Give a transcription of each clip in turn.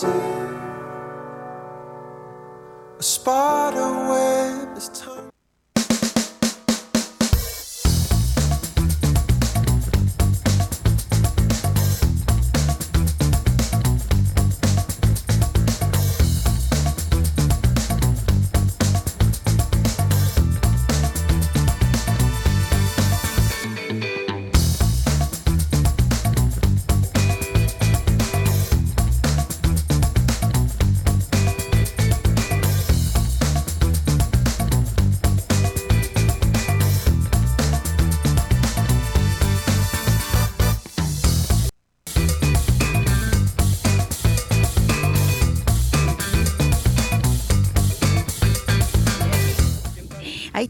see. A spider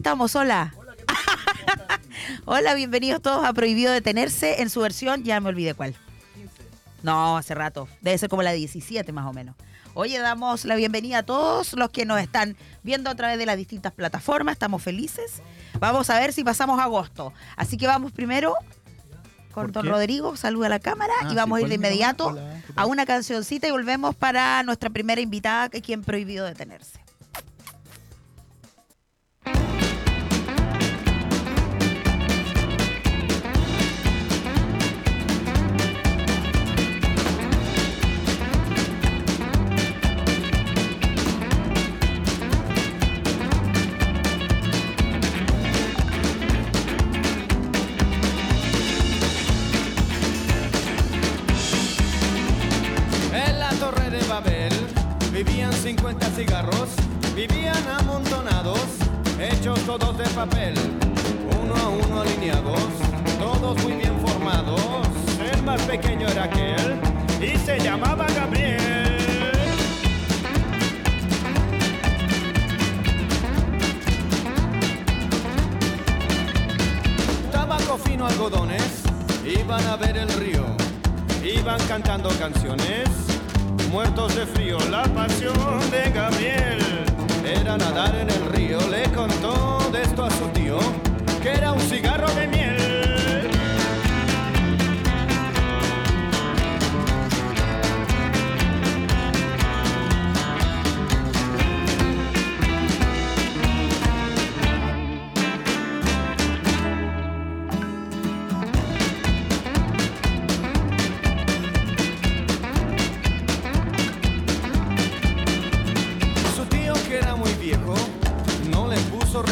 estamos, hola. hola, bienvenidos todos a Prohibido Detenerse en su versión, ya me olvidé cuál. No, hace rato. Debe ser como la 17 más o menos. Oye, damos la bienvenida a todos los que nos están viendo a través de las distintas plataformas. Estamos felices. Vamos a ver si pasamos agosto. Así que vamos primero con ¿Por don qué? Rodrigo. Saluda a la cámara Ah, y vamos sí, a ir de ¿cuál es mi inmediato a una cancioncita y volvemos para nuestra primera invitada, que quien Prohibido Detenerse.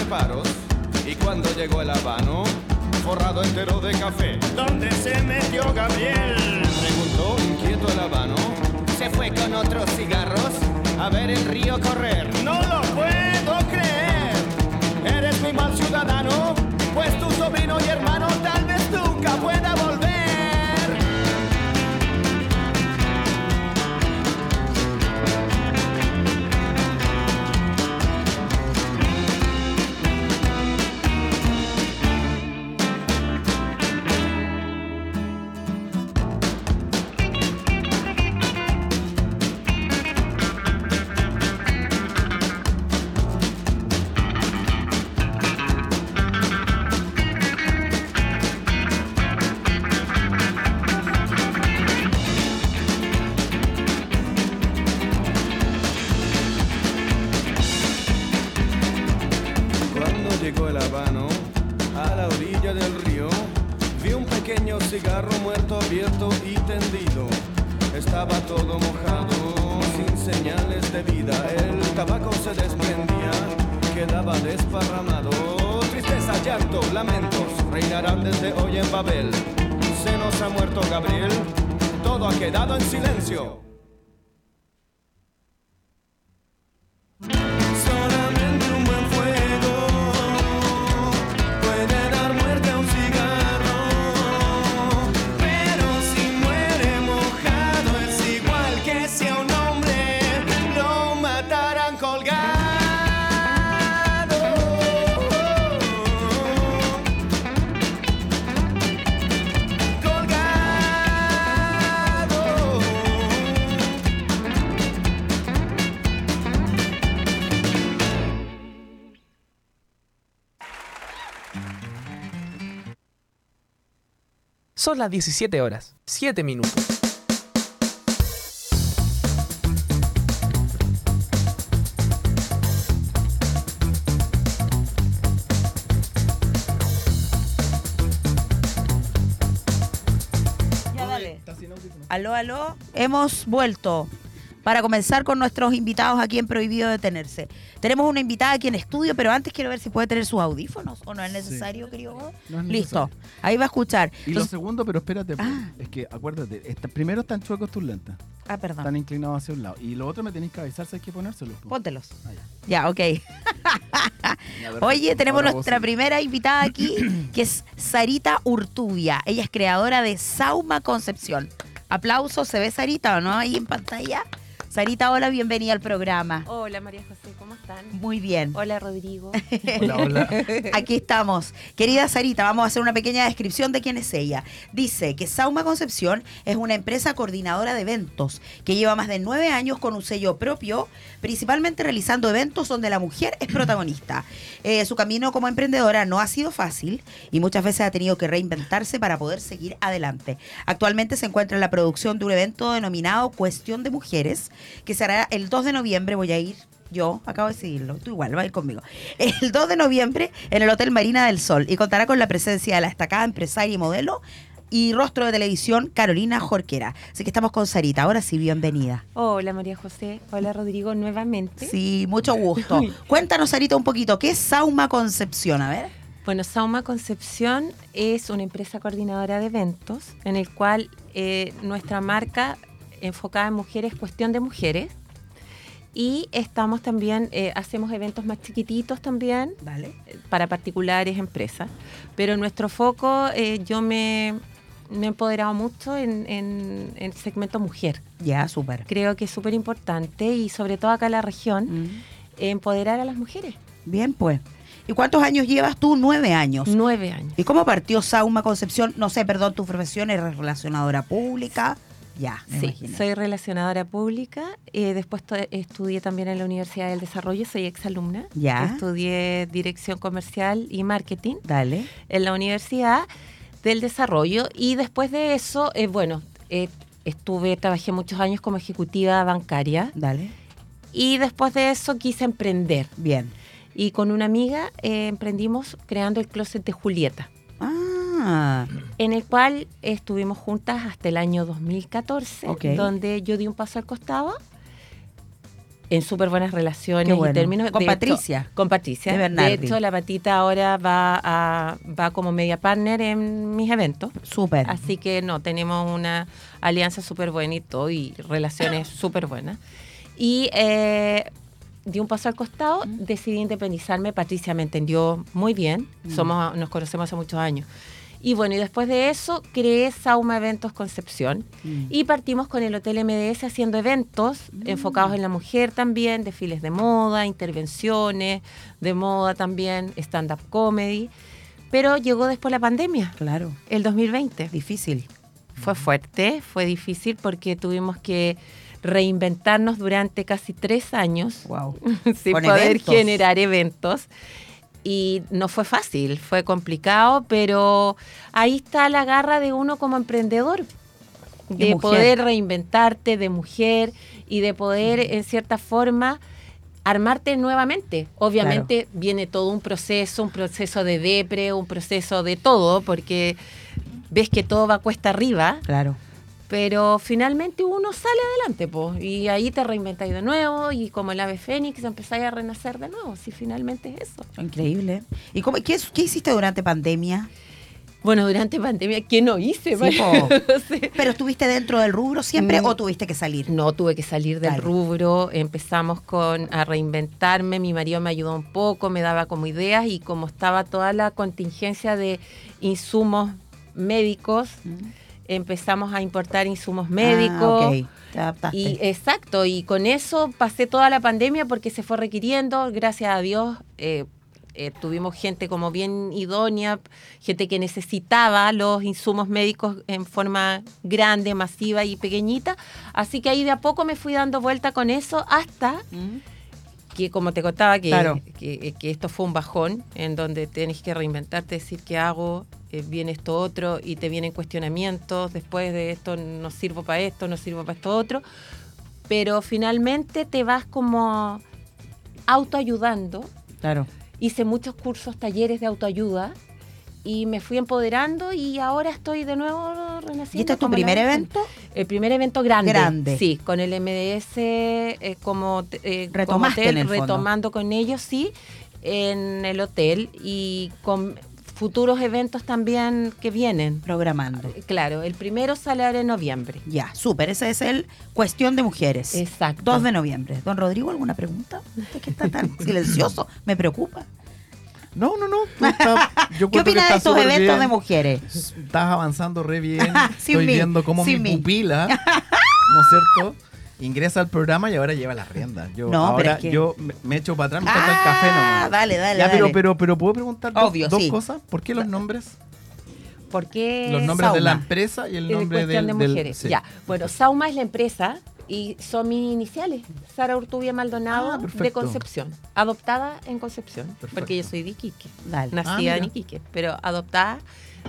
Reparos y cuando llegó el habano, forrado entero de café, ¿dónde se metió Gabriel? Preguntó inquieto el habano. Se fue con otros cigarros a ver el río correr. No lo puedo creer. Eres muy mal ciudadano, pues tu sobrino y hermano tal en silencio. sábados las 17 horas. 7 minutos. Ya dale. Aló, aló. Hemos vuelto para comenzar con nuestros invitados aquí en Prohibido Detenerse. Tenemos una invitada aquí en estudio, pero antes quiero ver si puede tener sus audífonos o no es necesario, querido. vos? No es Listo, necesario. ahí va a escuchar. Y lo segundo, pero espérate, pues, Ah. es que acuérdate, está- primero están chuecos tus lentes, ah, perdón. están inclinados hacia un lado. Y lo otro me tenéis que avisar si hay que ponérselos. pues. Póntelos. Ah, ya. Ya, ok. Oye, tenemos nuestra sí. primera invitada aquí, que es Sarita Urtubia. Ella es creadora de Sauma Concepción. Aplausos, ¿se ve Sarita o no? Ahí en pantalla. Sarita, hola, bienvenida al programa. Hola María José, ¿cómo están? Muy bien. Hola Rodrigo. Hola, hola. Aquí estamos. Querida Sarita, vamos a hacer una pequeña descripción de quién es ella. Dice que Sauma Concepción es una empresa coordinadora de eventos que lleva más de nueve años con un sello propio, principalmente realizando eventos donde la mujer es protagonista. Eh, su camino como emprendedora no ha sido fácil y muchas veces ha tenido que reinventarse para poder seguir adelante. Actualmente se encuentra en la producción de un evento denominado Cuestión de Mujeres, que se hará el 2 de noviembre. Voy a ir yo acabo de decidirlo, tú igual, va a ir conmigo. El 2 de noviembre en el Hotel Marina del Sol y contará con la presencia de la destacada empresaria y modelo y rostro de televisión Carolina Jorquera. Así que estamos con Sarita. Ahora sí, bienvenida. Hola María José. Hola Rodrigo nuevamente. Sí, mucho gusto. Cuéntanos, Sarita, un poquito, ¿qué es Sauma Concepción? A ver. Bueno, Sauma Concepción es una empresa coordinadora de eventos en el cual eh, nuestra marca enfocada en mujeres, cuestión de mujeres. Y estamos también, eh, hacemos eventos más chiquititos también Vale. eh, para particulares, empresas. Pero nuestro foco, eh, yo me, me he empoderado mucho en, en- segmento mujer. Ya, súper. Creo que es súper importante y sobre todo acá en la región, Mm. empoderar a las mujeres. Bien, pues. ¿Y cuántos años llevas tú? Nueve años. Nueve años. ¿Y cómo partió Sauma Concepción? No sé, perdón, tu profesión es relacionadora pública. Ya, me Sí, imaginé. soy relacionadora pública. eh, después estudié también en la Universidad del Desarrollo, soy exalumna. Ya. Estudié Dirección Comercial y Marketing Dale. en la Universidad del Desarrollo. Y después de eso, eh, bueno, eh, estuve, trabajé muchos años como ejecutiva bancaria. Dale. Y después de eso quise emprender. Bien. Y con una amiga eh, emprendimos creando el closet de Julieta. Ah, en el cual estuvimos juntas hasta el año 2014, Ok. donde yo di un paso al costado en súper buenas relaciones bueno. y términos. Con De hecho- Patricia. con Patricia. De De, hecho, la patita ahora va, a, va como media partner en mis eventos. súper. Así que no, tenemos una alianza súper buena y todo, y relaciones súper buenas. Y eh, di un paso al costado, decidí independizarme. Patricia me entendió muy bien, somos, nos conocemos hace muchos años. Y bueno, y después de eso creé Sauma Eventos Concepción Mm. y partimos con el Hotel MDS haciendo eventos enfocados en la mujer también, desfiles de moda, intervenciones de moda también, stand-up comedy. Pero llegó después la pandemia, Claro. el 2020. Difícil. Fue fuerte, fue difícil porque tuvimos que reinventarnos durante casi tres años Wow. sin Con poder eventos. generar eventos. Y no fue fácil, fue complicado, pero ahí está la garra de uno como emprendedor, de poder reinventarte de mujer y de poder, en cierta forma, armarte nuevamente. Obviamente viene todo un proceso, un proceso de depre, un proceso de todo, porque ves que todo va cuesta arriba, Claro. Pero finalmente uno sale adelante, pues, y ahí te reinventáis de nuevo, y como el ave fénix empezáis a renacer de nuevo, si finalmente es eso. Increíble. ¿Y cómo, qué, qué hiciste durante pandemia? Bueno, durante pandemia, ¿qué no hice? Sí? ¿Pero estuviste dentro del rubro siempre Mm. o tuviste que salir? No, tuve que salir del rubro, empezamos con a reinventarme, mi marido me ayudó un poco, me daba como ideas y como estaba toda la contingencia de insumos médicos, empezamos a importar insumos médicos. Ah, ok. Te adaptaste. Y exacto, y con eso pasé toda la pandemia porque se fue requiriendo, gracias a Dios. eh, eh, tuvimos gente como bien idónea, gente que necesitaba los insumos médicos en forma grande, masiva y pequeñita. Así que ahí de a poco me fui dando vuelta con eso hasta Mm. que, como te contaba, que, Claro. que, que esto fue un bajón en donde tenés que reinventarte, decir qué hago, eh, viene esto otro y te vienen cuestionamientos, después de esto no sirvo para esto, no sirvo para esto otro, pero finalmente te vas como autoayudando. Claro. Hice muchos cursos, talleres de autoayuda y me fui empoderando y ahora estoy de nuevo renaciendo. ¿Y este es tu primer evento? El primer evento grande. Grande. Sí, con el MDS eh, como, eh, como Retomaste hotel, retomando con ellos, sí, en el hotel y con futuros eventos también que vienen. Programando. Claro, el primero sale ahora en noviembre. Ya, súper. Ese es el Cuestión de Mujeres. Exacto. 2 de noviembre. Don Rodrigo, ¿alguna pregunta? ¿Usted que está tan silencioso? Me preocupa. No, no, no. yo ¿Qué encuentro que opina de estos eventos bien. de mujeres? Estás avanzando re bien. Estoy mí, viendo cómo sin mi mí. pupila, ¿no es cierto? Ingresa al programa y ahora lleva las riendas. Yo No, pero ahora es que- yo me- echo para atrás, me el Ah, café nomás. dale, dale, Ya, pero, dale. pero, pero puedo preguntar dos, Obvio, dos sí. cosas. ¿Por qué los nombres? ¿Por qué Los nombres de la Sauma? empresa y el Eh, nombre del, de del- mujeres. sí. Ya, bueno, Sauma es la empresa y son mis iniciales. Sara Urtubia Maldonado Ah, de. Concepción. Adoptada en Concepción, Perfecto. porque yo soy de Iquique. Dale. Nacida mira. en Iquique, pero adoptada.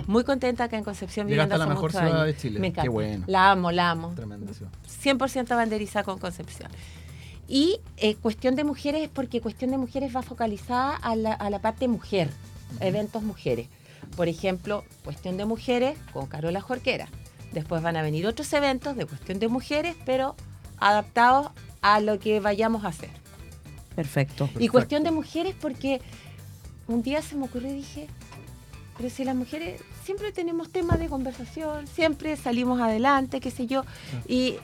Muy contenta acá en Concepción Llegaste viviendo a la mejor ciudad años. de Chile. Me Qué encanta. bueno. La amo, la amo. Tremenda ciudad. 100% banderizada con Concepción. Y eh, cuestión de mujeres es porque cuestión de mujeres va focalizada a la, a la parte mujer, eventos mujeres. Por ejemplo, cuestión de mujeres con Carola Jorquera. Después van a venir otros eventos de cuestión de mujeres, pero adaptados a lo que vayamos a hacer. Perfecto. Y cuestión de mujeres porque un día se me ocurrió y dije, pero si las mujeres siempre tenemos temas de conversación, siempre salimos adelante, qué sé yo, y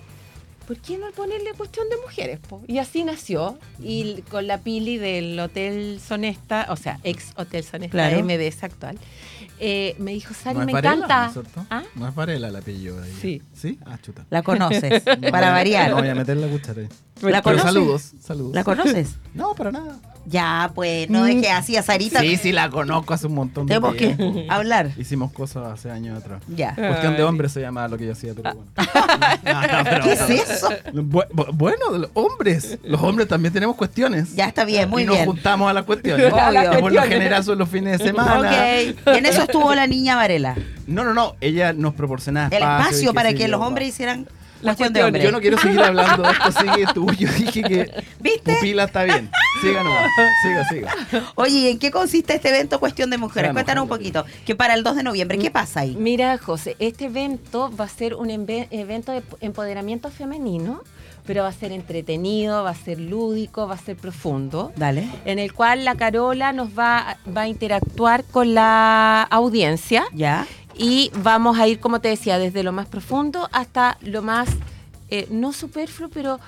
¿por qué no ponerle cuestión de mujeres? po? Y así nació, y con la Pili del Hotel Sonesta, o sea, ex Hotel Sonesta Claro. MDS actual, eh, me dijo, Sari, ¿No es me Varela, encanta. ¿no? ¿Ah? No es Varela el apellido de ella. Sí. ¿Sí? Ah, chuta. La conoces, No para voy a- variar. No voy a meter la cuchara ahí. ¿La Pero conoces? saludos, saludos. ¿La conoces? No, para nada. Ya, pues, no deje así a Sarita. Sí, sí, la conozco hace un montón de Tenemos que hablar. Hicimos cosas hace años atrás. Ya. Cuestión de hombres se llamaba lo que yo hacía, pero bueno. No, no, pero- ¿Qué es eso? Bu- bu- bueno, los hombres. Los hombres también tenemos cuestiones. Ya está bien, muy y nos bien. juntamos a las cuestiones. Las Que por lo general son los fines de semana. Ok. Y en eso estuvo la niña Varela. No, no, no. Ella nos proporcionaba El espacio. para que los hombres hicieran Las cuestión de hombres. Yo no quiero seguir hablando de esto, sigue tú. Yo dije que ¿Viste? pupila está bien. Siga nomás. Siga, siga. Oye, ¿y en qué consiste este evento Cuestión de Mujeres? Cuéntanos un poquito. Que para el 2 de noviembre, ¿qué pasa ahí? Mira, José, este evento va a ser un evento de empoderamiento femenino, pero va a ser entretenido, va a ser lúdico, va a ser profundo, Dale. en el cual la Carola nos va, va a interactuar con la audiencia Ya. Y vamos a ir, como te decía, desde lo más profundo hasta lo más, eh, no superfluo, pero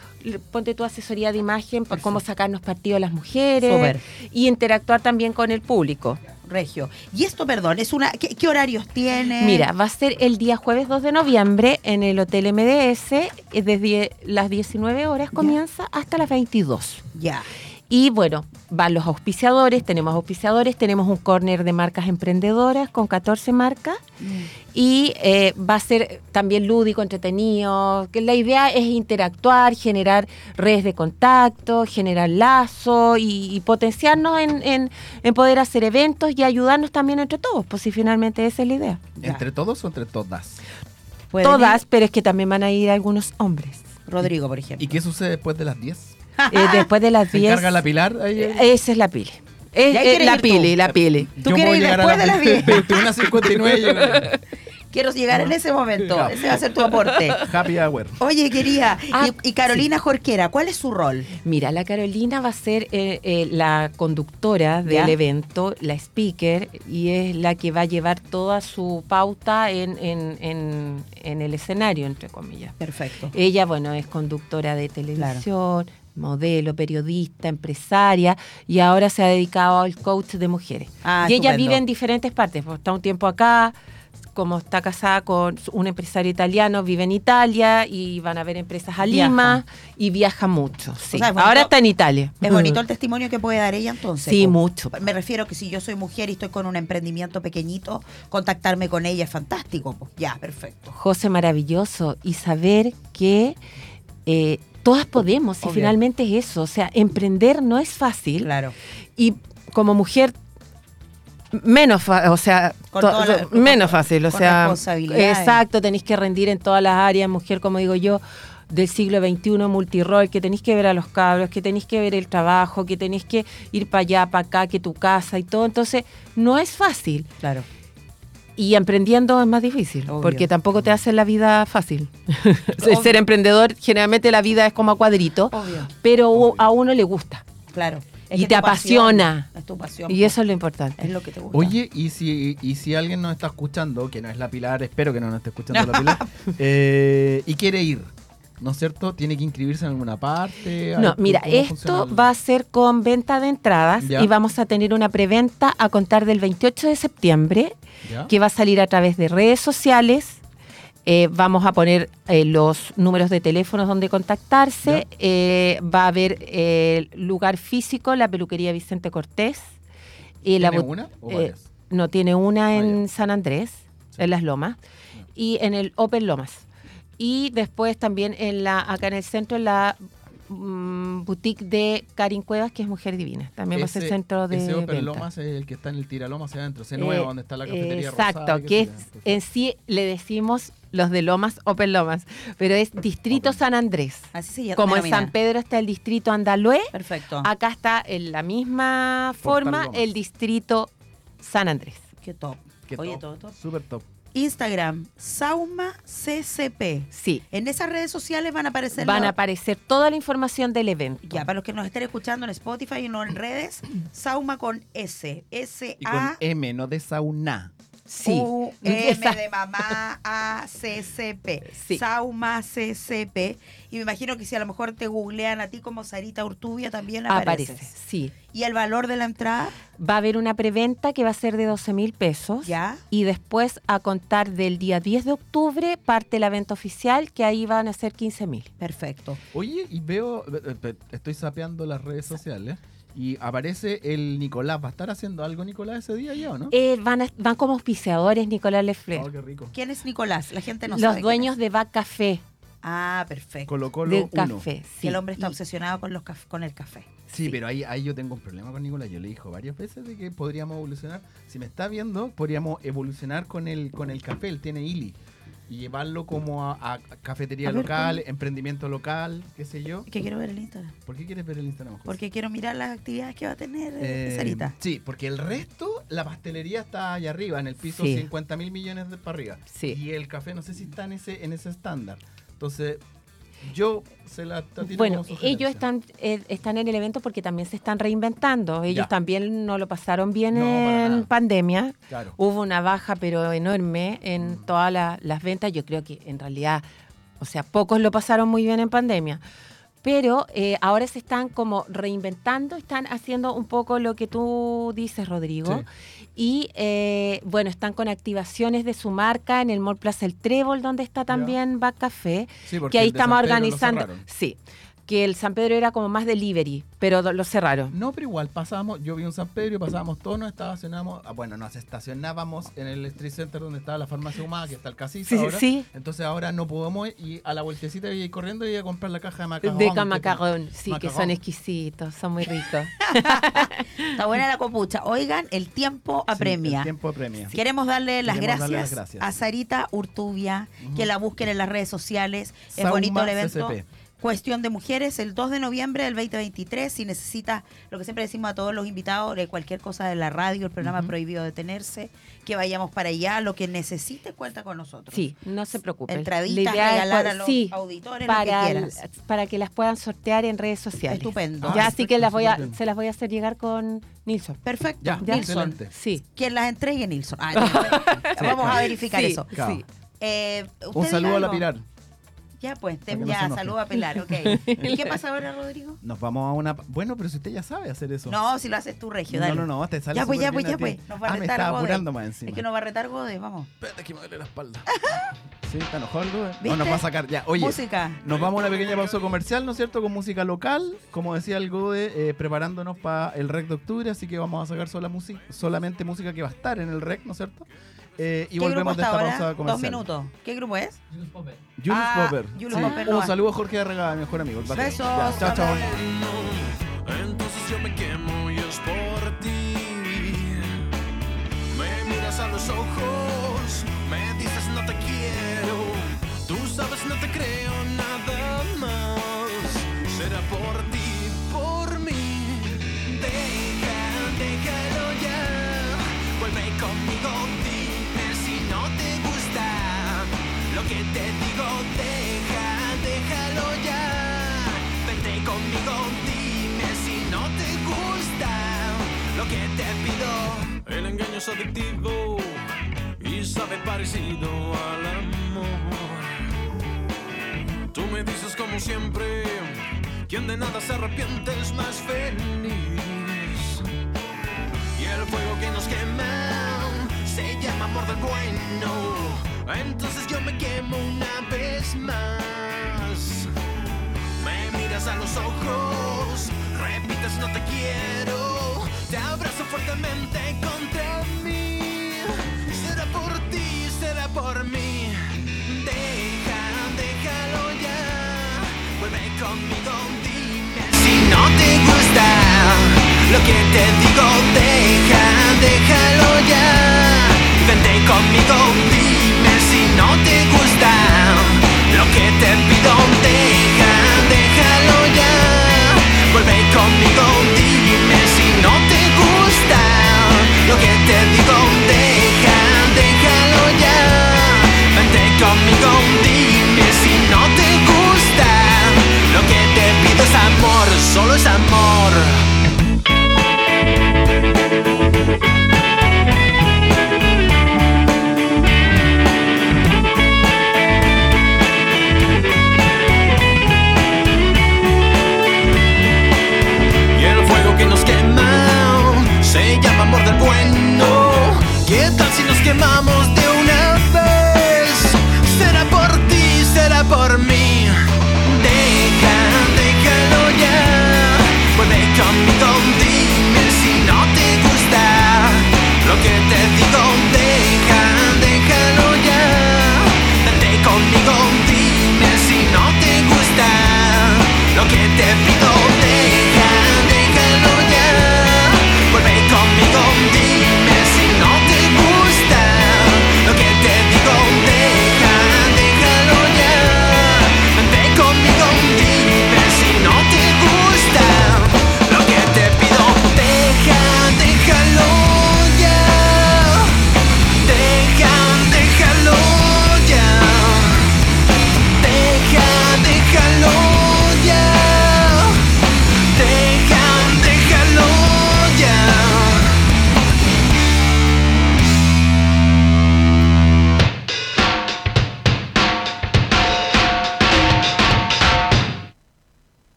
ponte tu asesoría de imagen, para cómo sacarnos partido a las mujeres Súper. y interactuar también con el público. Regio. Y esto, perdón, es una ¿qué, qué horarios tiene? Mira, va a ser el día jueves 2 de noviembre en el Hotel MDS, eh, desde las 19 horas comienza hasta las 22. Ya. Y bueno, van los auspiciadores, tenemos auspiciadores, tenemos un corner de marcas emprendedoras con 14 marcas y eh, va a ser también lúdico, entretenido, que la idea es interactuar, generar redes de contacto, generar lazos y, y potenciarnos en, en- en poder hacer eventos y ayudarnos también entre todos, pues si finalmente esa es la idea. Ya. ¿Entre todos o entre todas? ¿Pueden Todas, ir? pero es que también van a ir algunos hombres. Rodrigo, por ejemplo. ¿Y qué sucede después de las 10? Eh, después de las ¿Se 10. encarga la Pilar? Ahí, eh, Esa es la pili. Es, ¿Y ahí eh, quieres la ir tú? pili, la pili. ¿Tú Yo quieres ir después a de las 10? 21.59 llego. Quiero llegar en ese momento. Ese va a ser tu aporte. Happy hour. Oye, quería. Ah, y, y Carolina Jorquera, ¿cuál es su rol? Mira, la Carolina va a ser eh, eh, la conductora del Ya. evento, la speaker, y es la que va a llevar toda su pauta en, en- en- en el escenario, entre comillas. Perfecto. Ella, bueno, es conductora de televisión, modelo, periodista, empresaria, y ahora se ha dedicado al coach de mujeres. Ah, y ella estupendo. vive en diferentes partes, pues, está un tiempo acá, como está casada con un empresario italiano, vive en Italia y van a ver empresas a Viaja. Lima y viaja mucho. sí. sea, es bonito- Ahora está en Italia. Es bonito el testimonio que puede dar ella entonces. Sí, mucho. Me refiero que si yo soy mujer y estoy con un emprendimiento pequeñito, contactarme con ella es fantástico. po. Ya, perfecto. José, maravilloso. Y saber que eh, todas podemos, y finalmente es eso. O sea, emprender no es fácil. Claro. Y como mujer, menos, o sea, la- menos fácil. O con sea, exacto, tenéis que rendir en todas las áreas, mujer, como digo yo del siglo XXI multirol, que tenéis que ver a los cabros, que tenéis que ver el trabajo, que tenéis que ir para allá, para acá, que tu casa y todo. Entonces, no es fácil. Claro. Y emprendiendo es más difícil, Obvio. porque tampoco te hace la vida fácil. Obvio. Ser emprendedor, generalmente la vida es como a cuadrito, Obvio. pero a uno le gusta. Claro. Y te pasión, apasiona. Es tu pasión. Y po. eso es lo importante. es lo que te gusta. Oye, y si, y si alguien nos está escuchando, que no es la Pilar, espero que no nos esté escuchando la Pilar, eh, y quiere ir, ¿no es cierto? ¿Tiene que inscribirse en alguna parte? No, mira, ¿cómo funciona esto va a ser con venta de entradas Ya. y vamos a tener una preventa a contar del 28 de septiembre ¿Ya? que va a salir a través de redes sociales. Eh, vamos a poner eh, los números de teléfonos donde contactarse. Eh, va a haber lugar físico, la peluquería Vicente Cortés. Y la ¿Tiene but- una o varias? no, tiene una Ah, en. San Andrés, Sí. en Las Lomas, y en el Open Lomas. Y después también en la acá en el centro, en la mm, boutique de Karin Cuevas, que es Mujer Divina. También va a ser Ese- centro de Ese Open venta. Lomas es el que está en el Tiralomas hacia adentro, ese Eh, nuevo, donde está la cafetería Exacto, rosada, que es, en sí le decimos los de Lomas, Open Lomas, pero es Distrito Open. San Andrés. Así se llama. Como en San Pedro está el Distrito Andalue, Perfecto. acá está en la misma forma Lomas. el Distrito San Andrés. Qué top. Qué Oye, top, todo top. Súper top. Instagram, Sauma CCP. Sí, En esas redes sociales van a aparecer van los- a aparecer toda la información del evento. Ya, para los que nos estén escuchando en Spotify y no en redes, Sauma con S. S Y con A M, no de sauna. Sí. U M Exacto. de mamá A C C P. Sí. Sauma CCP. Y me imagino que si a lo mejor te googlean a ti como Sarita Urtubia también apareces. Aparece, sí. ¿Y el valor de la entrada? Va a haber una preventa que va a ser de 12 mil pesos. Ya. Y después, a contar del día 10 de octubre, parte la venta oficial, que ahí van a ser 15 mil. Perfecto. Oye, y veo, eh, eh, estoy sapeando las redes sociales y aparece el Nicolás. ¿Va a estar haciendo algo Nicolás ese día ya o no? Eh, van, a- van como auspiciadores Nicolás Lefler. Oh, qué rico. ¿Quién es Nicolás? La gente no los sabe. quién dueños de Back Café. Ah, perfecto. Colo Colo de 1. café. Que el hombre está Y- obsesionado con, los caf- con el café. Sí, pero ahí, ahí yo tengo un problema con Nicolás. Yo le dijo varias veces de que podríamos evolucionar. Si me está viendo, podríamos evolucionar con el, con el café. Él tiene Ili. Y llevarlo como a, a cafetería A ver, local, emprendimiento local, qué sé yo. Que quiero ver el Instagram. ¿Por qué quieres ver el Instagram? José? Porque quiero mirar las actividades que va a tener eh, Eh, Sarita. Sí, porque el resto, la pastelería está allá arriba, en el piso Sí. 50 mil millones de para arriba. Sí. Y el café no sé si está en ese, en ese estándar. Entonces, yo se la tiro Bueno, como ellos están, eh, están en el evento porque también se están reinventando. Ellos Ya. también no lo pasaron bien No, en pandemia. Claro. Hubo una baja, pero enorme, en Mm. todas la- las ventas. Yo creo que en realidad, o sea, pocos lo pasaron muy bien en pandemia. Pero eh, ahora se están como reinventando, están haciendo un poco lo que tú dices, Rodrigo. Y eh, bueno, están con activaciones de su marca en el Mall Plaza El Trébol, donde está también Back Café Sí, porque que ahí estamos organizando. Sí, que el San Pedro era como más delivery, pero lo cerraron. No, pero igual pasábamos, yo vi un San Pedro y pasábamos todos, nos estacionábamos, ah, bueno, nos estacionábamos en el Street Center donde estaba la farmacia humana, que está el casino Sí, ahora. sí. Entonces ahora no podemos ir a la vueltecita y ir corriendo y a comprar la caja de macarrón. De macarrón, sí, que son exquisitos, son muy ricos. Está buena la copucha. Oigan, el tiempo Sí, apremia. el tiempo apremia. Queremos darle las, Queremos gracias darle las gracias. a Sarita Urtubia, que la busquen en las redes sociales. Es Sauma bonito el evento. CCP. Cuestión de Mujeres, el 2 de noviembre del 2023. Si necesita, lo que siempre decimos a todos los invitados, de cualquier cosa de la radio, el programa Ujú. Prohibido Detenerse, que vayamos para allá. Lo que necesite, cuenta con nosotros. Sí, no se preocupen. Entraditas, regalar poder- a los sí, auditores, lo que para, quieras. para que las puedan sortear en redes sociales. Estupendo. Ah, ya así que las voy a, se las voy a hacer llegar con Nilsson. Perfecto. Ya, Nilsson. excelente. Sí. Quien las entregue, Nilsson. Ah, Vamos a verificar Sí, eso. Claro. sí. Eh, Un ¿usted saludo a la? Pilar. Ya, pues, te- no ya, saludo a Pilar, ok. ¿Y qué pasa ahora, Rodrigo? Nos vamos a una. Bueno, pero si usted ya sabe hacer eso. No, si lo haces tú, Regio, dale. no, no, no, te sale Ya, pues, ya, pues, ya, pues. Nos va a Ah, me retar estaba Gode. apurando más encima. Es que nos va a retar Gode, vamos. Espérate que me duele la espalda. ¿Sí? ¿Está enojado el. No, nos va a sacar. Ya, oye. Música. Nos vamos a una pequeña pausa comercial, ¿no es cierto? Con música local, como decía el Gode, eh, preparándonos para el REC de octubre, así que vamos a sacar sola música, solamente música que va a estar en el REC, ¿no es cierto? Eh, y ¿Qué grupo volvemos de esta ahora? pausa Dos comercial. minutos. ¿Qué grupo es? Julius Ah, Popper. Julius Sí. Popper, Un no. saludo a Jorge Arregada, mi mejor amigo. el. Besos. Ya, Chao, chao. Entonces yo me quemo y es por ti. Me miras a los ojos, me dices no te quiero. Tú sabes no te creo nada más. Será por ti, por mí. Deja, que te digo, deja, déjalo ya. Vente conmigo, dime si no te gusta lo que te pido. El engaño es adictivo y sabe parecido al amor. Tú me dices como siempre, quien de nada se arrepiente es más feliz. Y el fuego que nos quema se llama amor del bueno entonces yo me quemo una vez más. Me miras a los ojos, repites no te quiero, te abrazo fuertemente contra mí. Será por ti, será por mí. Deja, déjalo ya. Vuelve conmigo, dime si no te gusta lo que te digo. Deja, déjalo ya. Vente conmigo,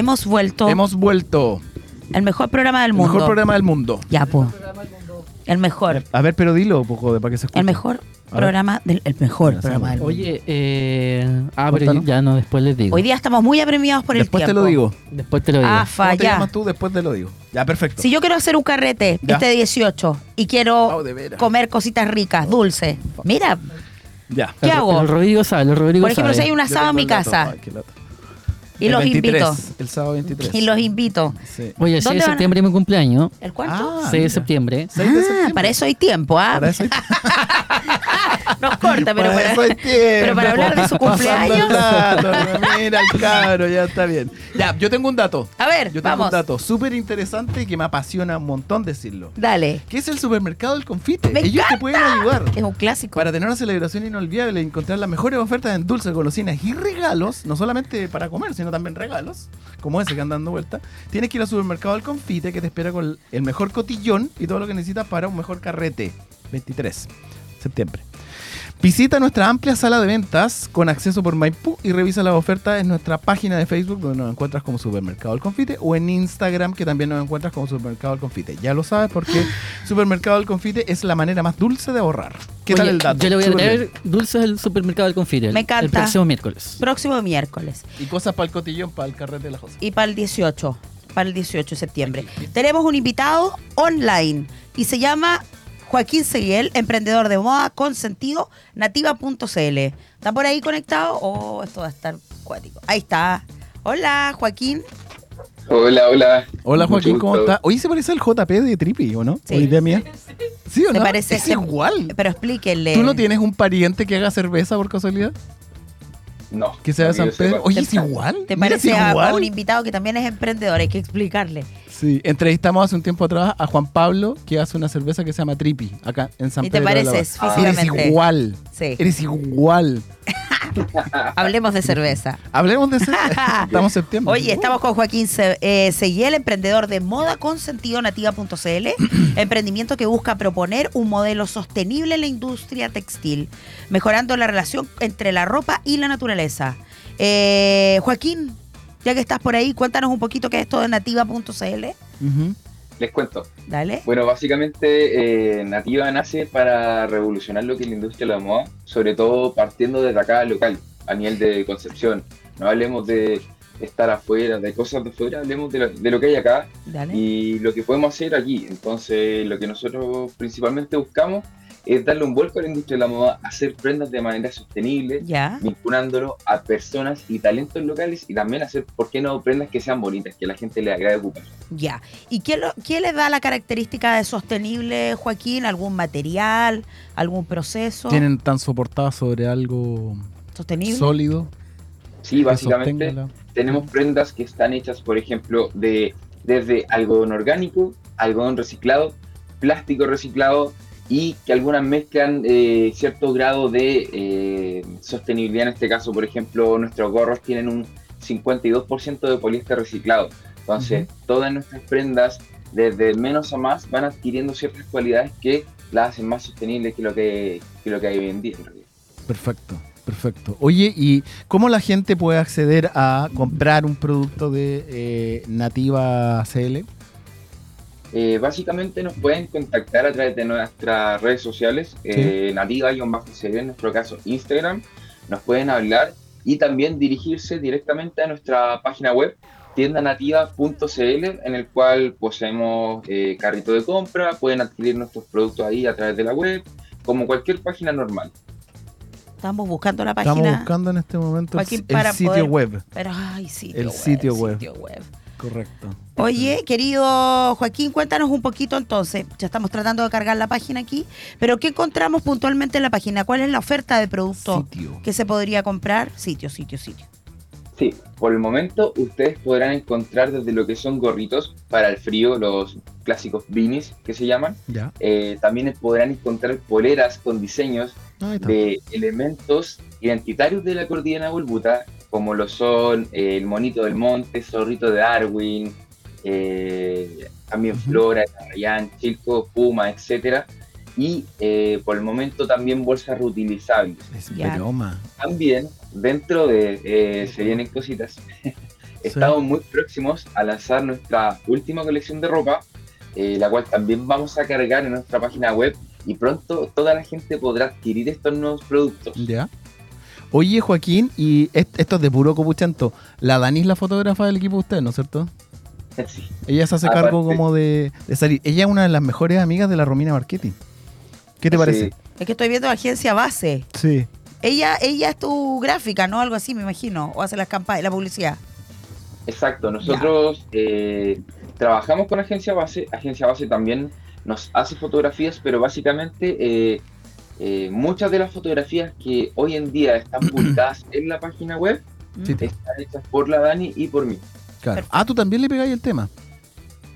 hemos vuelto. Hemos vuelto. El mejor programa del El mundo. mejor programa del mundo. Ya, po. El mejor. A ver, pero dilo, poco de para que se escuche. El mejor A ver. programa del el mejor programa del mundo. Oye, eh, ah, pero Cuéntanos. ya no, después les digo. Hoy día estamos muy apremiados por el Después te tiempo. lo digo. Después te lo digo. Ah, ¿Cómo te falla. llamas tú? Después te lo digo. Ya, perfecto. Si yo quiero hacer un carrete Ya. este 18 y quiero Oh, de veras. comer cositas ricas, dulces, mira, Ya. ¿qué El- hago? El Rodrigo sabe, el Rodrigo por ejemplo, si hay un asado en mi el casa Ay, qué lata. Y El los 23, invito, El sábado 23. y los invito. Sí. Oye, el 6 ¿Dónde de septiembre es mi cumpleaños. ¿El cuánto? Ah, 6 de septiembre. 6 de Ah, septiembre. para eso hay tiempo, ¿ah? Para eso hay Nos corta, pero para para, pero para hablar de su cumpleaños. el dato, Mira el cabro, ya está bien. Ya, yo tengo un dato. A ver, Yo tengo vamos. un dato súper interesante que me apasiona un montón decirlo. Dale. Que es el supermercado del confite. Me Ellos te pueden ayudar. Es un clásico. Para tener una celebración inolvidable y encontrar las mejores ofertas en dulces, golosinas y regalos, no solamente para comer, sino también regalos, como ese que anda dando vuelta, tienes que ir al supermercado del confite que te espera con el mejor cotillón y todo lo que necesitas para un mejor carrete. 23 septiembre. Visita nuestra amplia sala de ventas con acceso por Maipú y revisa las ofertas en nuestra página de Facebook donde nos encuentras como Supermercado El Confite o en Instagram que también nos encuentras como Supermercado El Confite. Ya lo sabes porque Supermercado El Confite es la manera más dulce de ahorrar. ¿Qué tal el dato? Yo le voy a traer dulces del supermercado del Confite. Me El encanta. próximo miércoles. Próximo miércoles. Y cosas para el cotillón, para el carrete de la José. y para el 18, para el 18 de septiembre. Tenemos un invitado online y se llama Joaquín Seguiel, emprendedor de moda con sentido, nativa.cl. ¿Está por ahí conectado? Oh, esto va a estar cuático. Ahí está. Hola, Joaquín. Hola, hola. Hola Joaquín, ¿cómo estás? Oye, se parece al JP de Trippy, ¿o no? Sí. ¿O idea mía? ¿Sí o Se no? parece es igual. Pero explíquenle. ¿Tú no tienes un pariente que haga cerveza por casualidad? No. Que sea de San. Pedro. Oye, ¿Te- es igual. ¿Te Mira, parece es a, a igual. un invitado que también es emprendedor? Hay que explicarle. Sí, entrevistamos hace un tiempo atrás a Juan Pablo, que hace una cerveza que se llama Trippy, acá en San ¿Y te Pedro de la pareces. Eres físicamente? igual. Sí. Eres igual. Hablemos de cerveza. Hablemos de eso. Estamos en septiembre. Oye, estamos con Joaquín eh, Seguiel, emprendedor de moda con sentido nativa.cl, emprendimiento que busca proponer un modelo sostenible en la industria textil, mejorando la relación entre la ropa y la naturaleza. Eh, Joaquín, ya que estás por ahí, cuéntanos un poquito qué es esto de nativa.cl. Les cuento. Dale. Bueno, básicamente eh, Nativa nace para revolucionar lo que es la industria de la moda, sobre todo partiendo desde acá local, a nivel de concepción. No hablemos de estar afuera, de cosas de afuera, hablemos de lo, de lo que hay acá Dale. y lo que podemos hacer aquí. Entonces, lo que nosotros principalmente buscamos es darle un vuelco a la industria de la moda, hacer prendas de manera sostenible, Ya. vinculándolo a personas y talentos locales y también hacer, ¿por qué no?, prendas que sean bonitas, que a la gente le agrade ocupar. Ya. ¿Y qué, lo- qué le da la característica de sostenible, Joaquín? ¿Algún material? ¿Algún proceso Tienen tan soportadas sobre algo sostenible? sólido. Sí, básicamente la- tenemos prendas que están hechas, por ejemplo, de desde algodón orgánico, algodón reciclado, plástico reciclado y que algunas mezclan eh, cierto grado de eh, sostenibilidad. En este caso, por ejemplo, nuestros gorros tienen un 52% de poliéster reciclado. Entonces, todas nuestras prendas, desde menos a más, van adquiriendo ciertas cualidades que las hacen más sostenibles que lo que, que lo que hay hoy en día. En realidad. Perfecto, perfecto. Oye, ¿y cómo la gente puede acceder a comprar un producto de eh, Nativa CL? Eh, básicamente nos pueden contactar a través de nuestras redes sociales, eh, nativa-cl, en nuestro caso Instagram, nos pueden hablar y también dirigirse directamente a nuestra página web tiendanativa.cl en el cual poseemos eh, carrito de compra, pueden adquirir nuestros productos ahí a través de la web, como cualquier página normal. Estamos buscando la Estamos página. buscando en este momento el, Joaquín, el para sitio poder- web. Pero, ay, sitio El web, sitio web. sitio web. Correcto. Oye, querido Joaquín, cuéntanos un poquito entonces. Ya estamos tratando de cargar la página aquí, pero ¿qué encontramos puntualmente en la página? ¿Cuál es la oferta de producto Sitio. que se podría comprar? Sitio, sitio, sitio. Sí, por el momento ustedes podrán encontrar desde lo que son gorritos para el frío, los clásicos beanies que se llaman, Ya. Eh, también podrán encontrar poleras con diseños de elementos identitarios de la cordillera Bulbuta, como lo son eh, el monito del monte, zorrito de Darwin, eh, también flora, Arrayán, Chilco, Puma, etcétera Y eh, por el momento también bolsas reutilizables. Es broma. También dentro de eh, Se vienen cositas. Estamos muy próximos a lanzar nuestra última colección de ropa, eh, la cual también vamos a cargar en nuestra página web y pronto toda la gente podrá adquirir estos nuevos productos. Ya. Oye, Joaquín, y est- esto es de puro copuchento. La Dani es la fotógrafa del equipo de ustedes, ¿no es cierto? Sí. Ella se hace Aparte- cargo como de, de salir. Ella es una de las mejores amigas de la Romina Marketing. ¿Qué te parece? Es que estoy viendo agencia base. Sí. Ella, ella es tu gráfica, ¿no? Algo así, me imagino. O hace las campañas, la publicidad. Exacto, nosotros eh, trabajamos con Agencia Base, Agencia Base también nos hace fotografías, pero básicamente eh, eh, muchas de las fotografías que hoy en día están publicadas en la página web Sí, están hechas por la Dani y por mí. claro. Ah, tú también le pegáis el tema.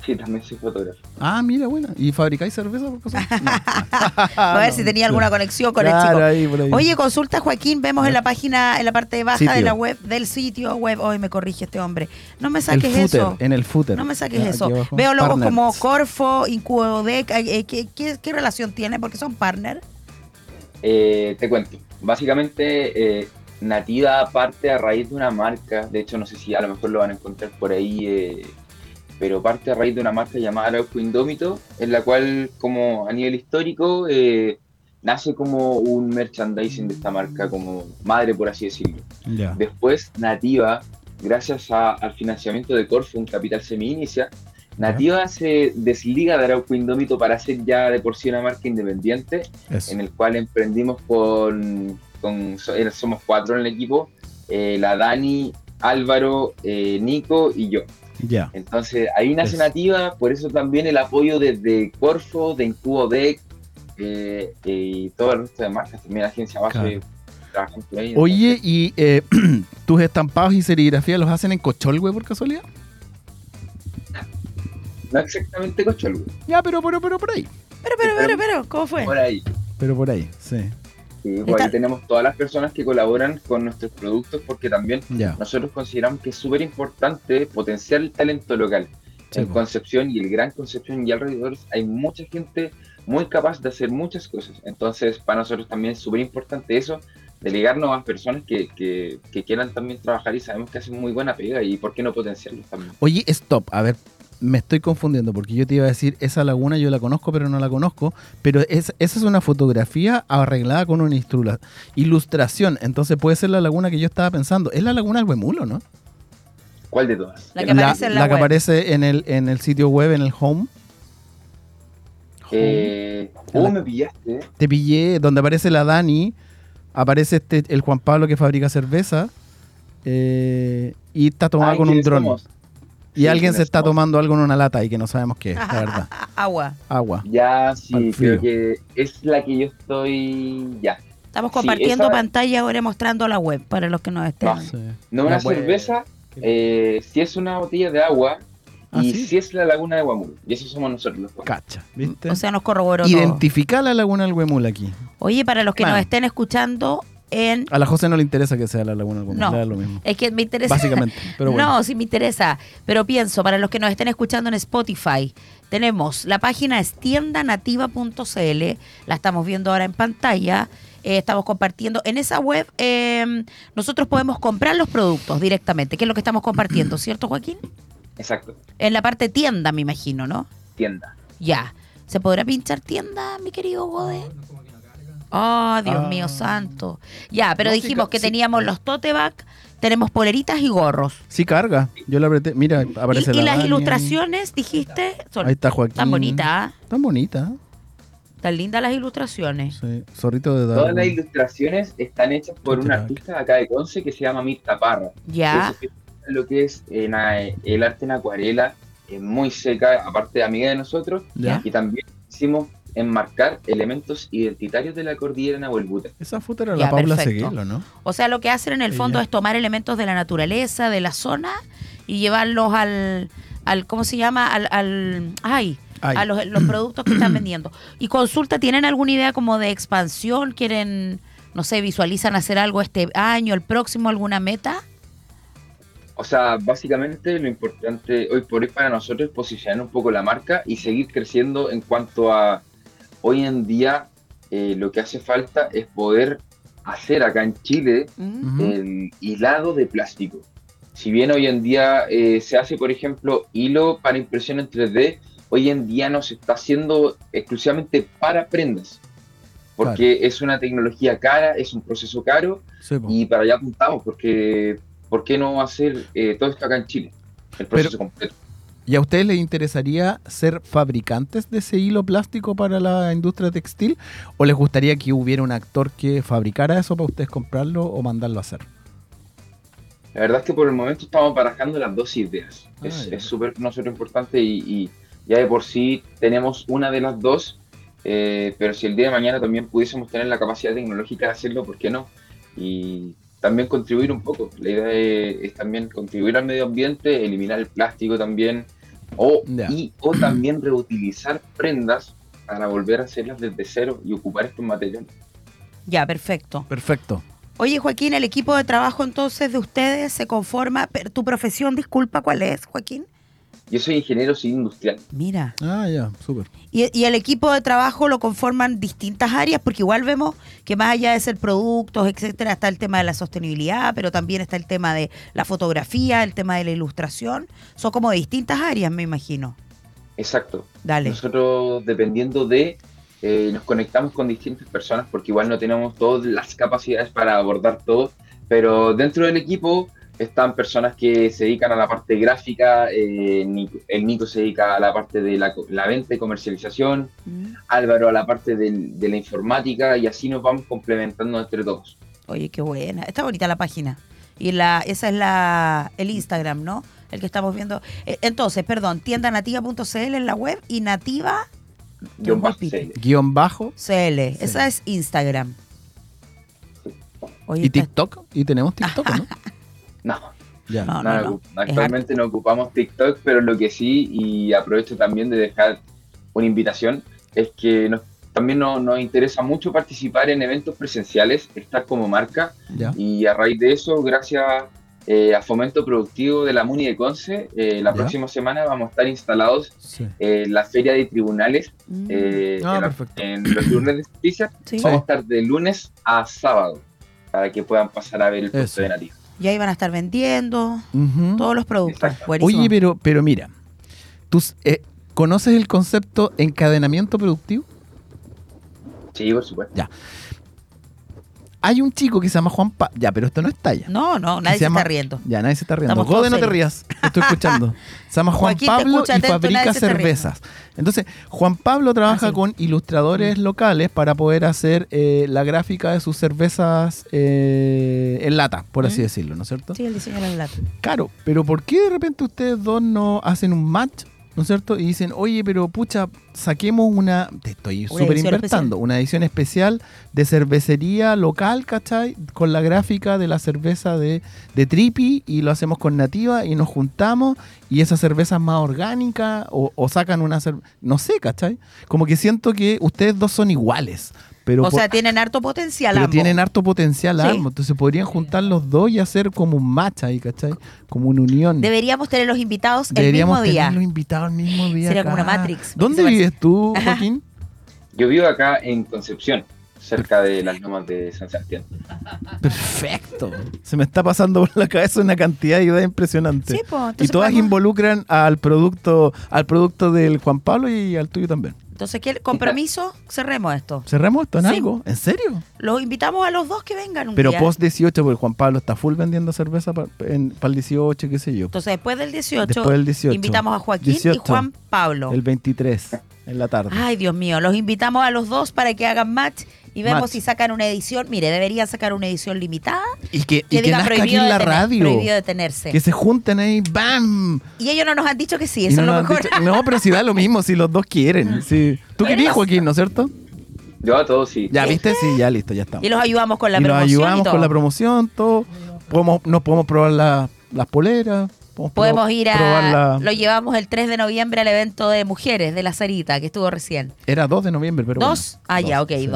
Sí, también soy fotógrafo. Ah, mira, buena. ¿Y fabricáis cerveza por cosas? No. a ver si tenía alguna conexión con el chico. ahí, por ahí. Oye, consulta Joaquín, vemos en la página, en la parte baja de la web, del sitio web. Hoy me corrige este hombre. No me el saques footer, eso. en el footer. No me saques eso. Veo logos Partners. como Corfo, Incubodec. eh, eh, ¿qué, qué, qué relación tiene? Porque son partner. Eh, te cuento. Básicamente, eh, Nativa parte a raíz de una marca, de hecho no sé si a lo mejor lo van a encontrar por ahí, eh, pero parte a raíz de una marca llamada Arauco Indómito, en la cual como a nivel histórico nace como un merchandising de esta marca, como madre por así decirlo. Después Nativa, gracias a- al financiamiento de Corfo, un capital semi-inicia, Nativa se desliga de Arauco Indómito para ser ya de por sí una marca independiente Eso. en el cual emprendimos con, eh, somos cuatro en el equipo, eh, la Dani, Álvaro, eh, Nico y yo. Ya. Entonces ahí nace Nativa, por eso también el apoyo desde Corfo, de Incubo Deck eh, y todo el resto de marcas, también Agencia Base, Claro. trabajamos por ahí. Oye, ¿y eh, tus estampados y serigrafía los hacen en Cocholwe por casualidad? No exactamente Cocholwe, Ya, pero, pero, pero por ahí. Pero, pero, pero, pero, ¿cómo fue? por ahí. Pero por ahí, sí. Sí, Está- ahí tenemos todas las personas que colaboran con nuestros productos porque también Ya. nosotros consideramos que es súper importante potenciar el talento local. Sí, en po. Concepción y el Gran Concepción y alrededor hay mucha gente muy capaz de hacer muchas cosas. Entonces, para nosotros también es súper importante eso, delegarnos a personas que, que, que quieran también trabajar y sabemos que hacen muy buena pega y por qué no potenciarlos también. Oye, stop, a ver, me estoy confundiendo porque yo te iba a decir, esa laguna yo la conozco, pero no la conozco, pero es, esa es una fotografía arreglada con una ilustración, entonces puede ser la laguna que yo estaba pensando. Es la laguna del Huemulo, ¿no? ¿Cuál de todas? La que aparece en la, que web. aparece en el, en el sitio web, en el home. Eh, La- oh, me pillaste. Te pillé, donde aparece la Dani, aparece este, el Juan Pablo que fabrica cerveza, eh, y está tomado Ay, con un ¿quiénes dron. somos? Y Sí, alguien se ¿quiénes está tomando algo en una lata y que no sabemos qué es, la verdad. Agua. Agua. Ya, sí, creo que es la que yo estoy. Ya. Estamos Sí, compartiendo esa- pantalla ahora mostrando la web para los que nos estén. Va. Sí. No una web. cerveza, eh, si es una botella de agua ¿Ah, y sí? si es la laguna de Guamul. Y eso somos nosotros los cuatro. Cacha, ¿viste? O sea, nos corroboró todo. Identifica la laguna del Huemul aquí. Oye, para los que nos estén escuchando en... A la José no le interesa que sea la laguna del No. lo mismo. Es que me interesa... Básicamente, pero bueno. No, sí me interesa. Pero pienso, para los que nos estén escuchando en Spotify, tenemos la página es tiendanativa.cl, la estamos viendo ahora en pantalla. eh, estamos compartiendo en esa web. eh, nosotros podemos comprar los productos directamente, que es lo que estamos compartiendo, ¿cierto, Joaquín? Exacto, En la parte tienda, me imagino, ¿no? tienda. Ya. ¿Se podrá pinchar tienda, mi querido Gode? Oh, Dios Ah. mío santo. Ya, pero No, dijimos que sí. teníamos los tote bag, tenemos poleritas y gorros. Sí carga. Yo la apreté. Mira, aparece Y, la y las ilustraciones, dijiste, son Ahí está Joaquín. tan bonitas, ¿ah? Tan bonita. tan lindas las ilustraciones. Sí. Zorrito de Todas las Darwin. ilustraciones están hechas por un artista de acá de Conce que se llama Mirta Parra. Ya, es lo que es en, eh, el arte en acuarela, es muy seca, aparte de amiga de nosotros, ¿Ya? y también hicimos enmarcar elementos identitarios de la cordillera Nahuelbuta. Esa foto era Ya, la Paula. Seguelo, ¿no? o sea, lo que hacen en el fondo es tomar elementos de la naturaleza, de la zona, y llevarlos al, al ¿cómo se llama? Al, al ay, Ay. a los, los productos que están vendiendo. Y consulta, ¿tienen alguna idea como de expansión? ¿Quieren, no sé, visualizan hacer algo este año, el próximo, alguna meta? O sea, básicamente lo importante hoy por hoy para nosotros es posicionar un poco la marca y seguir creciendo en cuanto a hoy en día eh, lo que hace falta es poder hacer acá en Chile Mm. El hilado de plástico. Si bien hoy en día eh, se hace, por ejemplo, hilo para impresión en 3D, hoy en día no se está haciendo exclusivamente para prendas. Porque es una tecnología cara, es un proceso caro Sí, y para allá apuntamos, porque ¿por qué no hacer eh, todo esto acá en Chile? El proceso completo. ¿Y a ustedes les interesaría ser fabricantes de ese hilo plástico para la industria textil? ¿O les gustaría que hubiera un actor que fabricara eso para ustedes comprarlo o mandarlo a hacer? La verdad es que por el momento estamos barajando las dos ideas. Ah, es súper nosotros importante y, y ya de por sí tenemos una de las dos, eh, pero si el día de mañana también pudiésemos tener la capacidad tecnológica de hacerlo, ¿por qué no? Y también contribuir un poco. La idea es, es también contribuir al medio ambiente, eliminar el plástico también, o, y, o también reutilizar prendas para volver a hacerlas desde cero y ocupar estos materiales. Ya, perfecto. Perfecto. Oye, Joaquín, el equipo de trabajo entonces de ustedes se conforma. pero ¿Tu profesión, disculpa, cuál es, Joaquín? Yo soy ingeniero civil industrial. Mira. Ah, ya, súper. Y, y el equipo de trabajo lo conforman distintas áreas, porque igual vemos que más allá de ser productos, etcétera, está el tema de la sostenibilidad, pero también está el tema de la fotografía, el tema de la ilustración. Son como de distintas áreas, me imagino. Exacto. Dale. Nosotros, dependiendo de, eh, nos conectamos con distintas personas porque igual no tenemos todas las capacidades para abordar todo, pero dentro del equipo están personas que se dedican a la parte gráfica, eh, Nico- el Nico se dedica a la parte de la, co- la venta y comercialización, Mm. Álvaro a la parte de la informática y así nos vamos complementando entre todos. Oye, qué buena. Está bonita la página. Y la, esa es la el Instagram, ¿no? El que estamos viendo. Eh, Entonces, perdón, tiendanativa.cl en la web y nativa Guión bajo. CL. Guión bajo. CL. Esa es Instagram. Oye, ¿Y TikTok? ¿Y tenemos TikTok, no? No, Ya. No, no, no, no. actualmente no ocupamos TikTok, pero lo que sí, y aprovecho también de dejar una invitación, es que nos, también nos, nos interesa mucho participar en eventos presenciales, estar como marca, Ya. y a raíz de eso, gracias eh, a Fomento Productivo de la MUNI de Conce, eh, la Ya. próxima semana vamos a estar instalados Sí. en la Feria de Tribunales, Mm. eh, Ah, en, la- perfecto. en los tribunales de justicia, Sí. vamos a estar de lunes a sábado, para que puedan pasar a ver el puesto de nativo. Y ahí van a estar vendiendo todos los productos. Buenísimo. Oye, pero, pero mira, ¿tú eh, conoces el concepto encadenamiento productivo? Sí, por supuesto. Ya. Hay un chico que se llama Juan Pa... Ya, pero esto no es talla. No, no, nadie se, llama- está riendo. Ya, nadie se está riendo. Estamos Gode, no te rías. Te estoy escuchando. Se llama Juan Joaquín Pablo y atento, fabrica cervezas. Entonces, Juan Pablo trabaja Ah, con ilustradores locales para poder hacer eh, la gráfica de sus cervezas eh, en lata, por así Mm. decirlo, ¿no es cierto? Sí, el diseño de la lata. Claro, pero ¿por qué de repente ustedes dos no hacen un match, ¿no es cierto? Y dicen, oye, pero pucha, saquemos una, te estoy súper edición invertando, una edición especial de cervecería local, ¿cachai? Con la gráfica de la cerveza de, de Tripi y lo hacemos con Nativa y nos juntamos y esa cerveza es más orgánica o, o sacan una cerveza, no sé, ¿cachai? Como que siento que ustedes dos son iguales. Pero o por- sea, tienen harto potencial pero ambos. tienen harto potencial Sí. ambos, entonces podrían juntar los dos y hacer como un match ahí, ¿cachai? Como una unión. Deberíamos tener los invitados Deberíamos el mismo día. tenerlos invitados el mismo día. Sería como una Matrix, ¿Dónde ¿qué te vives tú, Joaquín? Yo vivo acá en Concepción, cerca de las lomas de San Sebastián. Perfecto. Se me está pasando por la cabeza una cantidad de ideas impresionantes. Sí, pues, y todas podemos- involucran al producto, al producto del Juan Pablo y al tuyo también. Entonces, ¿qué compromiso? Cerremos esto. ¿Cerremos esto en Sí. algo? ¿En serio? Los invitamos a los dos que vengan un Pero día. post 18, porque Juan Pablo está full vendiendo cerveza para el 18, qué sé yo. Entonces, después del 18, Después del 18. invitamos a Joaquín 18. y Juan Pablo. El 23, en la tarde. Ay, Dios mío, los invitamos a los dos para que hagan match y vemos si sacan una edición. Mire, deberían sacar una edición limitada y que, y que que aquí prohibido, en la detener- radio. prohibido detenerse. Que se junten ahí, ¡bam! Y ellos no nos han dicho que sí, Y eso no es lo mejor. dicho- no, pero si da lo mismo, si los dos quieren. Sí. Tú querías, Joaquín, ¿no es cierto? Yo a todos sí. Ya, ¿viste? Sí, ya listo, ya estamos. y los ayudamos con la y nos promoción. y ayudamos todo. con la promoción, todo. Podemos, nos podemos probar la- las poleras. Podemos, ir a. la- Lo llevamos el 3 de noviembre al evento de mujeres de la Sarita, que estuvo recién. Era 2 de noviembre, pero. ¿Dos? bueno, ah, ya, ok, sí.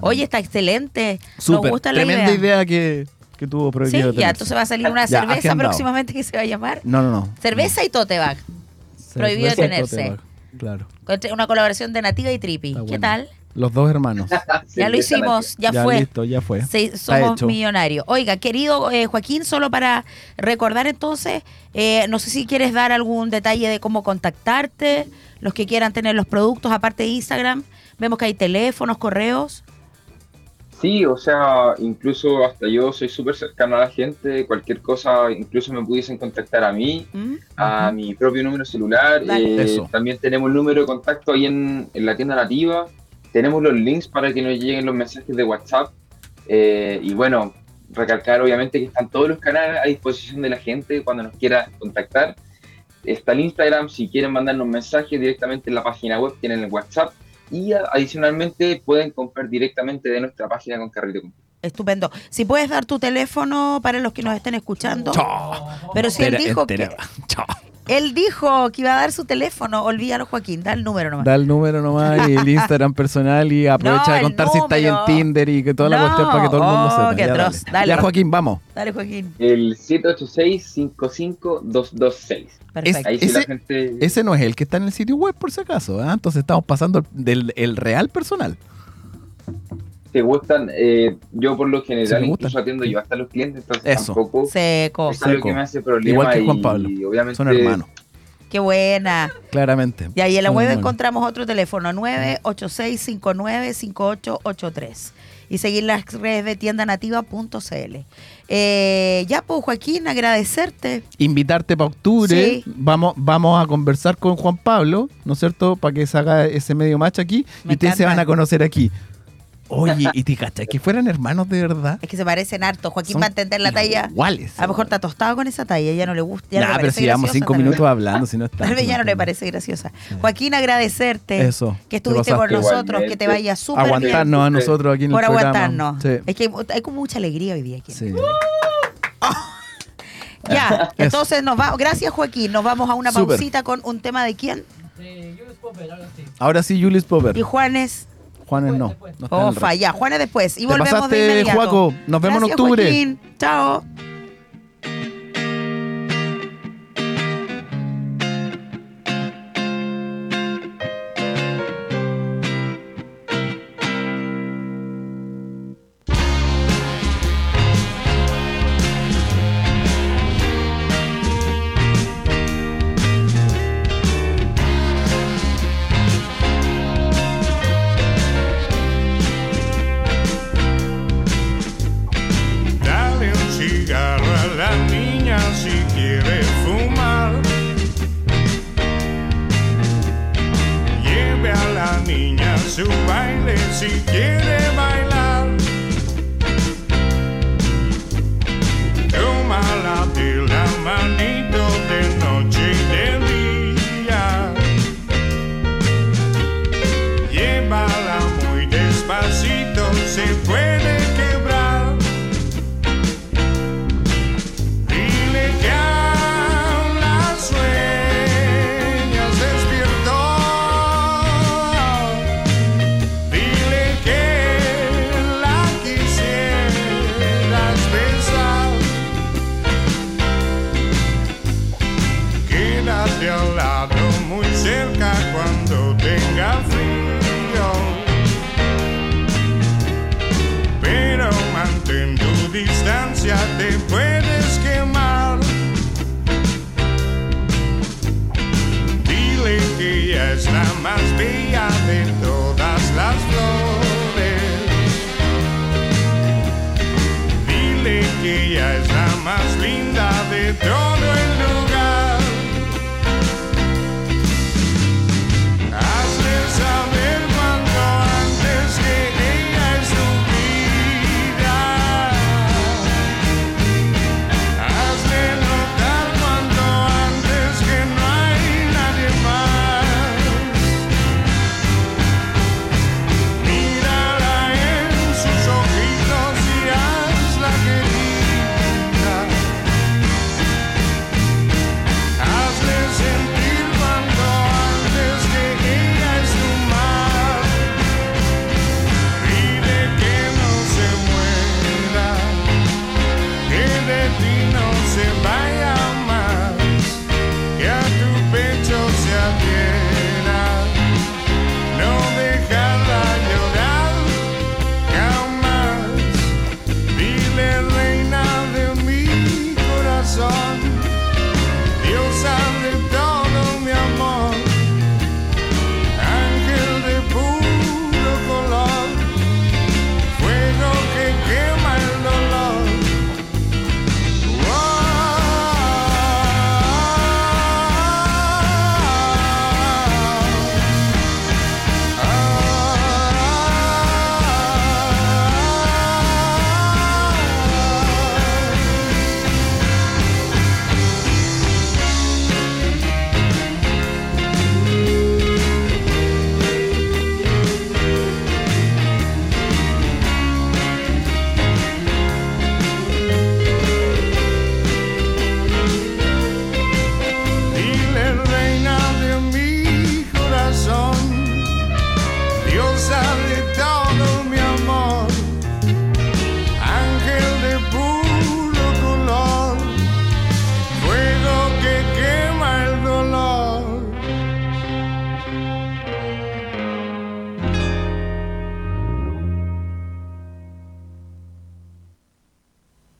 Oye, está excelente. Nos Súper. gusta la Tremenda idea. idea, que, que tuvo Sí, prohibido. ya, tenerse. entonces va a salir una Ya, cerveza agendado. próximamente que se va a llamar No, no, no. Cerveza y tote bag. prohibido y tenerse. Claro. Una colaboración de Nativa y Tripi. ¿Qué tal? Los dos hermanos. Ya lo hicimos, ya, ya fue. listo, ya fue. Sí, somos millonarios. Oiga, querido eh, Joaquín, solo para recordar entonces, eh, no sé si quieres dar algún detalle de cómo contactarte, los que quieran tener los productos aparte de Instagram. Vemos que hay teléfonos, correos. Sí, o sea, incluso hasta yo soy súper cercano a la gente, cualquier cosa, incluso me pudiesen contactar a mí, ¿Mm? a mi propio número celular. Eh, también tenemos el número de contacto ahí en, en la tienda nativa. Tenemos los links para que nos lleguen los mensajes de WhatsApp. eh, y bueno, recalcar obviamente que están todos los canales a disposición de la gente cuando nos quiera contactar. Está el Instagram, si quieren mandarnos mensajes directamente en la página web, tienen el WhatsApp. Y adicionalmente pueden comprar directamente de nuestra página con carrito. Estupendo. Si puedes dar tu teléfono para los que nos estén escuchando. Chao. Pero si él dijo que espera. Él dijo que iba a dar su teléfono. Olvídalo, Joaquín. Da el número nomás. Da el número nomás y el Instagram personal y aprovecha No, de contar si está ahí en. Tinder y que toda la cuestión para que todo el mundo Oh, sepa. qué Ya, atroz. dale. Dale. Ya, Joaquín, vamos. Dale, Joaquín. El 786-55226. Perfecto. Ahí sí Ese- la gente... Ese no es el que está en el sitio web, por si acaso. ¿ah? Entonces estamos pasando del el real personal. Te gustan, eh, yo por lo Sí, general me gustan. incluso atiendo yo hasta los clientes, entonces Eso. tampoco Seco. es algo Seco. que me hace problema Igual que Juan y Pablo. obviamente Son hermanos, Qué buena. claramente. Y ahí en la web encontramos otro teléfono, 986595883. Y seguir las redes de tiendanativa.cl. Eh, ya, pues, Joaquín, agradecerte. Invitarte para octubre. Sí. Vamos, vamos a conversar con Juan Pablo, ¿no es cierto? Para que se haga ese medio match aquí. Me y ustedes se van a conocer aquí. Oye, ¿y te cachai? Que fueran hermanos de verdad. Es que se parecen harto. Joaquín Son va a entender la talla. Iguales. A lo mejor está tostado con esa talla, ya no le gusta. Ya no Nah, le pero si llevamos cinco vez. minutos hablando, si no está. Tal vez ya no le parece graciosa. Joaquín, agradecerte Eso, que te estuviste con nosotros, que te vaya súper bien. Aguantarnos a nosotros aquí en Por el programa. aguantarnos. Sí. Es que hay, hay como mucha alegría hoy día aquí. Sí. Ya, entonces nos vamos. Gracias, Joaquín. Nos vamos a una pausita con un tema de quién. Ahora sí, Julius Popper. Y Juanes. Juanes no. no está en el Ofa, resto. ya, Juanes después. Y Te volvemos de pasaste, inmediato. Juaco. Nos vemos en Gracias, octubre. Joaquín. Chao.